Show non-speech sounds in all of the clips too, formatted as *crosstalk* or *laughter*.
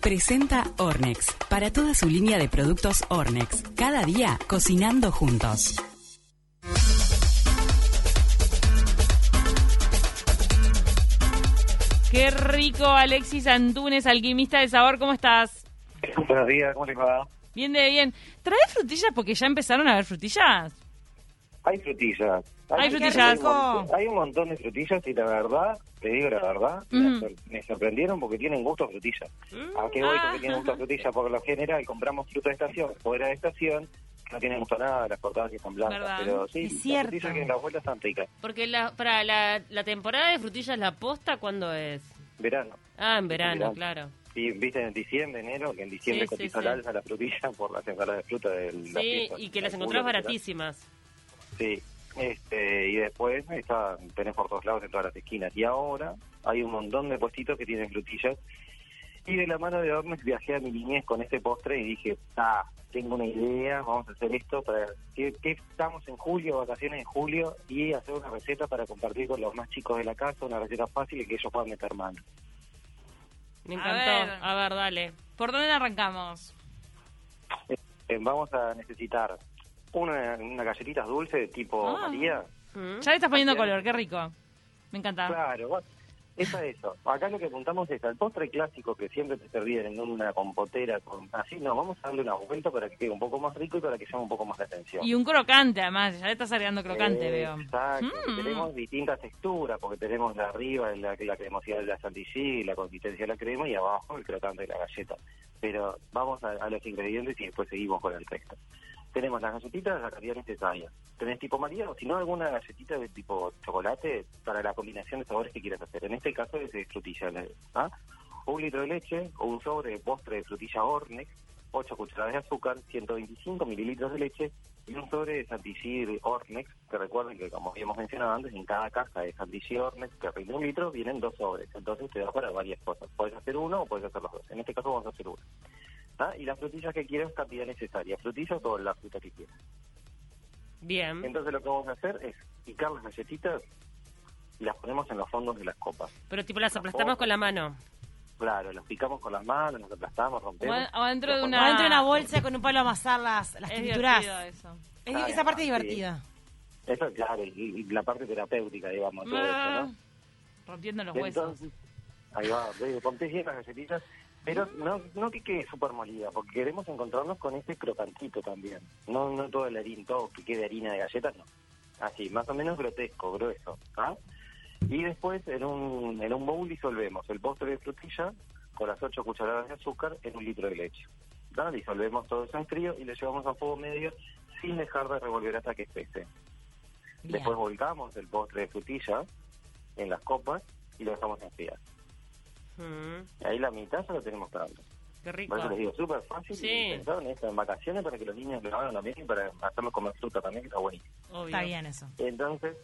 Presenta Ornex. Para toda su línea de productos Ornex. Cada día cocinando juntos. Qué rico, Alexis Antunes, alquimista de sabor, ¿cómo estás? Buenos días, ¿cómo les va? Bien de bien. ¿Trae frutillas porque ya empezaron a haber frutillas? Hay frutillas. Hay frutillas. Hay un, montón, hay un montón de frutillas y la verdad, te digo la verdad, me Ujú. sor- me sorprendieron porque tienen gusto a frutilla. ¿A qué voy Ah. porque tienen gusto a frutilla? Por lo general compramos fruta de estación, fuera de estación, no tienen gusto a nada, las cortadas que están blancas. Verdad. Pero sí, Es las cierto. frutillas que en las vueltas están ricas. Porque la, para la, la temporada de frutillas, ¿la posta cuándo es? Verano. Ah, en verano, Verano. claro. Y viste en diciembre, enero, que en diciembre Sí, sí, cotiza sí. al alza la frutilla por las ensaladas de fruta del la Sí, y que las encontrás baratísimas. Sí, este, y después está, tenés por todos lados en todas las esquinas. Y ahora hay un montón de puestitos que tienen frutillas. Y de la mano de Ormes viajé a mi niñez con este postre y dije, ah, tengo una idea, vamos a hacer esto para que, que estamos en julio, vacaciones en julio, y hacer una receta para compartir con los más chicos de la casa, una receta fácil y que ellos puedan meter mano. Me A encantó. ver. A ver, dale. ¿Por dónde arrancamos? Eh, vamos a necesitar una, una galletitas dulce de tipo Ah. María. ¿Mm? Ya le estás poniendo color, qué rico. Me encanta. Claro, bueno, es a eso. Acá lo que apuntamos es al postre clásico que siempre te servían en una compotera con así, no, vamos a darle una vuelta para que quede un poco más rico y para que llame un poco más la atención. Y un crocante, además. Ya le estás agregando crocante, Eh, veo. Exacto, Mm. tenemos distintas texturas, porque tenemos de arriba la, la cremosidad de la chantilly, la consistencia de la crema y abajo el crocante de la galleta. Pero vamos a, a los ingredientes y después seguimos con el resto. Tenemos las galletitas de la cantidad necesaria. Tenés tipo María o si no alguna galletita de tipo chocolate para la combinación de sabores que quieras hacer. En este caso es de frutilla. ¿ah? Un litro de leche o un sobre de postre de frutilla Ornex, 8 cucharadas de azúcar, 125 mililitros de leche y un sobre de Santilly de Ornex, que recuerden que como habíamos mencionado antes, en cada caja de Santilly Ornex que rinde un litro vienen dos sobres, entonces te da para varias cosas. Puedes hacer uno o puedes hacer los dos. En este caso vamos a hacer uno. ¿Ah? Y las frutillas que quieras, cantidad necesaria. Frutillas o toda la fruta que quieras. Bien. Entonces lo que vamos a hacer es picar las galletitas y las ponemos en los fondos de las copas. Pero tipo las aplastamos con la mano. Claro, las picamos con las manos, las aplastamos, rompemos. o adentro de una- O dentro de una bolsa con un palo a amasar las, las Es trituras. divertido eso. Es- Ah, esa parte es sí. divertida. Eso, claro, y, y la parte terapéutica, digamos, todo Ah, eso, ¿no? Rompiendo los huesos. Ahí va, ponte bien las galletitas, pero no, no que quede súper molida, porque queremos encontrarnos con ese crocantito también. No, no todo el harina, todo que quede harina de galletas, no. Así, más o menos grotesco, grueso. ¿ah? Y después en un, en un bowl disolvemos el postre de frutilla con las 8 cucharadas de azúcar en un litro de leche. ¿tá? Disolvemos todo eso en frío y lo llevamos a fuego medio sin dejar de revolver hasta que espese. Bien. Después volcamos el postre de frutilla en las copas y lo dejamos enfriar. Mm, Ahí la mitad ya lo tenemos dando. Qué rico. Por eso les digo, súper fácil. Sí. Y pensaron en esto en vacaciones para que los niños lo hagan también y para hacerlo comer fruta también, que está buenísimo. Obvio. Está bien eso. Entonces,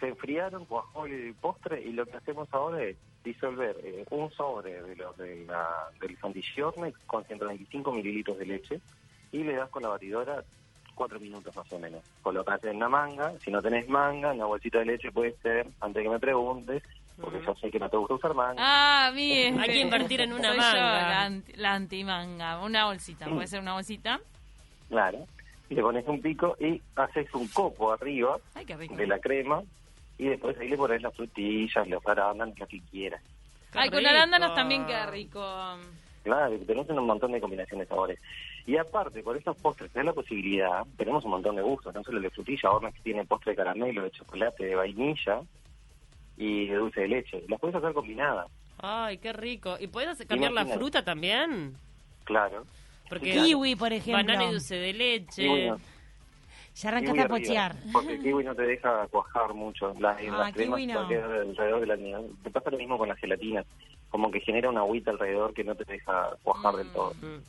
se enfriaron, cuajó el postre y lo que hacemos ahora es disolver eh, un sobre de los de la, del Santilliorne con 125 mililitros de leche y le das con la batidora cuatro minutos más o menos. Colocate en una manga, si no tenés manga, una bolsita de leche puede ser, antes que me preguntes, porque yo sé que no te gusta usar manga. Ah, bien. Hay que invertir en una Soy yo, manga. la, anti, la antimanga. Una bolsita. Puede ser una bolsita. Claro. Y le pones un pico y haces un copo arriba Ay, de la crema y después ahí le pones las frutillas, los arándanos, lo que quieras. Qué Ay, con rico. arándanos también queda rico. Claro, tenés un montón de combinaciones de sabores. Y aparte, por estos postres, tenés la posibilidad, tenemos un montón de gustos, no solo el de frutilla, ahora que tiene postre de caramelo, de chocolate, de vainilla y de dulce de leche. Las puedes hacer combinadas, Ay, qué rico. ¿Y puedes cambiar la fruta también? claro. Porque Kiwi, por ejemplo. banana y dulce de leche. Ya arrancaste a pochear. Porque el kiwi no te deja cuajar mucho. Las, Ah, las cremas no. alrededor de la niña. Te pasa lo mismo con las gelatinas. Como que genera una agüita alrededor que no te deja cuajar del todo. Mm.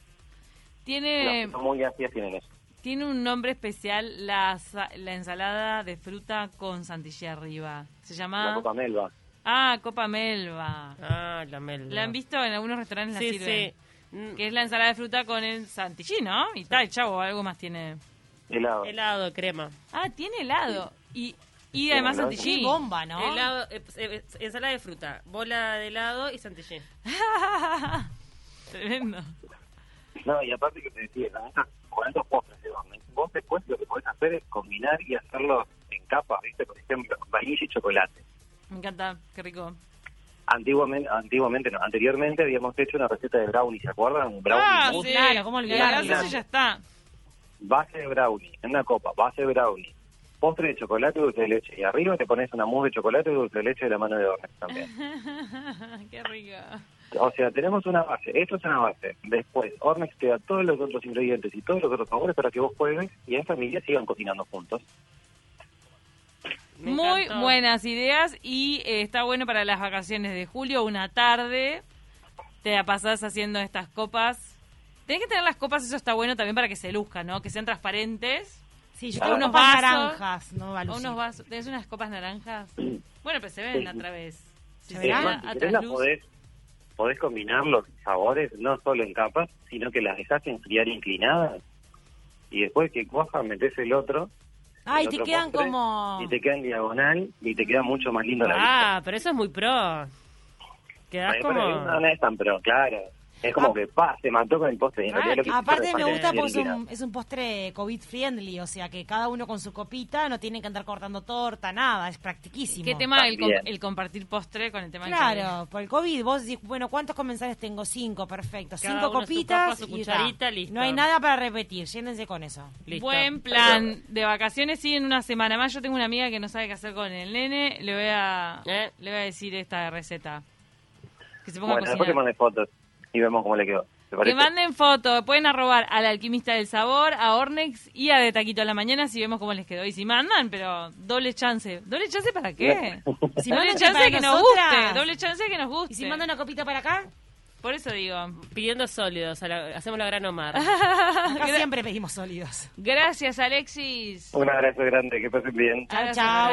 Tiene, Las que son muy ácidas tienen eso. Tiene un nombre especial la, sa- la ensalada de fruta con santillé arriba. Se La llama... copa melva. Ah, Copa Melva. Ah, la melva. ¿La han visto en algunos restaurantes? La Sí, sirven. sí. Mm, Que es la ensalada de fruta con el santillí, ¿no? Y tal, chavo, algo más tiene. Helado. Helado, crema. Ah, tiene helado. Y, y además helado. santillí. Qué bomba, ¿no? Helado, eh, eh, ensalada de fruta, bola de helado y santillé. *laughs* Tremendo. No, y aparte que te decía, con estos postres de Ornex, vos después lo que podés hacer es combinar y hacerlo en capas, ¿viste? Por ejemplo, vainilla y chocolate. Me encanta, qué rico. Antiguamente, antiguamente no, anteriormente habíamos hecho una receta de brownie, ¿se acuerdan? Un brownie ah, mousse, sí. Claro, ¿cómo La olvidarlo? grasa ya está. base de brownie, en una copa, base de brownie, postre de chocolate y dulce de leche, y arriba te pones una mousse de chocolate y dulce de leche de la mano de Ornex también. *laughs* qué rico. O sea, tenemos una base, esto es una base. Después, Ornex te da todos los otros ingredientes y todos los otros sabores para que vos juegues y en familia sigan cocinando juntos. Me Muy encantó. buenas ideas y eh, está bueno para las vacaciones de julio, una tarde. Te la pasás haciendo estas copas. Tenés que tener las copas, eso está bueno también para que se luzcan, ¿no? Que sean transparentes. Sí, yo tengo unos vasos. naranjas, no va unos vasos. ¿Tenés unas copas naranjas? Bueno, pero se ven a través. Si ¿Se se verán? ve Es más, a trasluz. podés, podés combinar los sabores no solo en capas, sino que las dejás enfriar inclinadas y después que cuajan metés el otro. Ay, el te otro quedan postre, como... Y te queda en diagonal y te queda mucho más lindo la vista. Ah, pero eso es muy pro. Quedás Ay, como... No, no es tan pero, claro. Es como Ah. que, pa, se mató con el postre. Ah, lo que Aparte me gusta porque es un, es un postre COVID friendly, o sea que cada uno con su copita no tiene que andar cortando torta, nada, es practiquísimo. ¿Qué tema el, el compartir postre con el tema del Claro, por el COVID vos decís, bueno, ¿cuántos comensales tengo? Cinco, perfecto. Cada Cinco su copitas copa, su y cucharita, ta. listo. No hay nada para repetir, llénense con eso. Listo. Buen plan de vacaciones, sí, en una semana más. Yo tengo una amiga que no sabe qué hacer con el nene. Le voy a, ¿Eh? le voy a decir esta receta. Que se ponga Bueno, a después te fotos y vemos cómo le quedó. ¿Te Que manden fotos. Pueden arrobar al Alquimista del Sabor, a Ornex y a De Taquito a la Mañana si vemos cómo les quedó. Y si mandan, pero doble chance. ¿Doble chance para qué? Si doble mandan chance para que nos guste. Doble chance que nos guste. ¿Y si manda una copita para acá? Por eso digo. Pidiendo sólidos, a la- hacemos la gran Omar. Acá siempre pedimos sólidos. Gracias, Alexis. Un abrazo grande, que pasen bien. Chao, chao.